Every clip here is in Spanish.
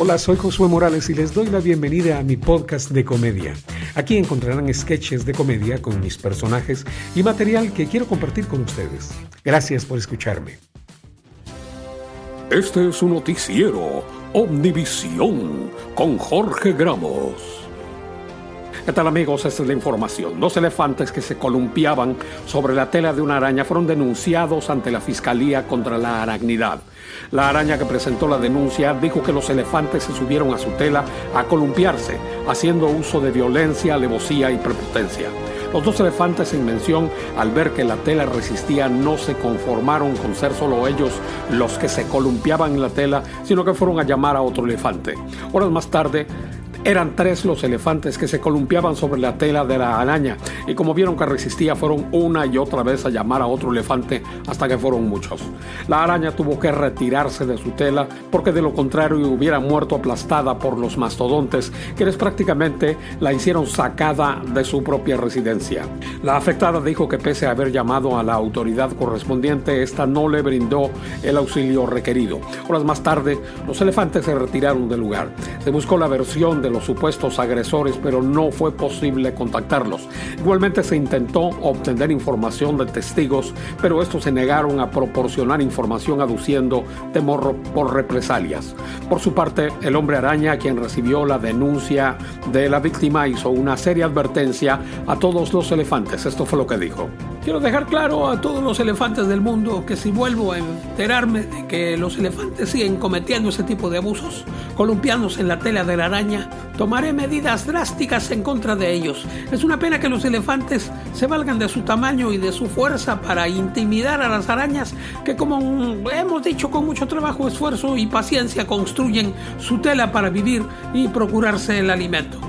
Hola, soy Josué Morales y les doy la bienvenida a mi podcast de comedia. Aquí encontrarán sketches de comedia con mis personajes y material que quiero compartir con ustedes. Gracias por escucharme. Este es un noticiero Omnivisión con Jorge Gramos. ¿Qué tal amigos? Esta es la información. Dos elefantes que se columpiaban sobre la tela de una araña fueron denunciados ante la Fiscalía contra la Aragnidad. La araña que presentó la denuncia dijo que los elefantes se subieron a su tela a columpiarse, haciendo uso de violencia, alevosía y prepotencia. Los dos elefantes en mención, al ver que la tela resistía, no se conformaron con ser solo ellos los que se columpiaban en la tela, sino que fueron a llamar a otro elefante. Horas más tarde, eran tres los elefantes que se columpiaban sobre la tela de la araña y como vieron que resistía fueron una y otra vez a llamar a otro elefante hasta que fueron muchos. La araña tuvo que retirarse de su tela porque de lo contrario hubiera muerto aplastada por los mastodontes quienes prácticamente la hicieron sacada de su propia residencia. La afectada dijo que pese a haber llamado a la autoridad correspondiente, esta no le brindó el auxilio requerido. Horas más tarde, los elefantes se retiraron del lugar. Se buscó la versión de los supuestos agresores, pero no fue posible contactarlos. Igualmente se intentó obtener información de testigos, pero estos se negaron a proporcionar información aduciendo temor por represalias. Por su parte, el hombre araña, quien recibió la denuncia de la víctima, hizo una seria advertencia a todos los elefantes. Esto fue lo que dijo. Quiero dejar claro a todos los elefantes del mundo que si vuelvo a enterarme de que los elefantes siguen cometiendo ese tipo de abusos, columpiándose en la tela de la araña, tomaré medidas drásticas en contra de ellos. Es una pena que los elefantes se valgan de su tamaño y de su fuerza para intimidar a las arañas que como hemos dicho con mucho trabajo, esfuerzo y paciencia construyen su tela para vivir y procurarse el alimento.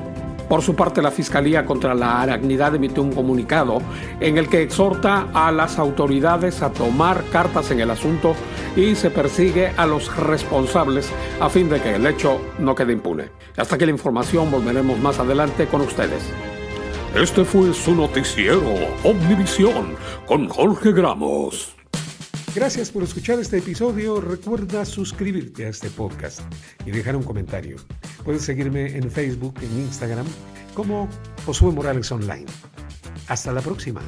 Por su parte, la Fiscalía contra la Aragnidad emitió un comunicado en el que exhorta a las autoridades a tomar cartas en el asunto y se persigue a los responsables a fin de que el hecho no quede impune. Hasta que la información volveremos más adelante con ustedes. Este fue su noticiero Omnivisión con Jorge Gramos. Gracias por escuchar este episodio. Recuerda suscribirte a este podcast y dejar un comentario. Puedes seguirme en Facebook, en Instagram, como Josué Morales Online. Hasta la próxima.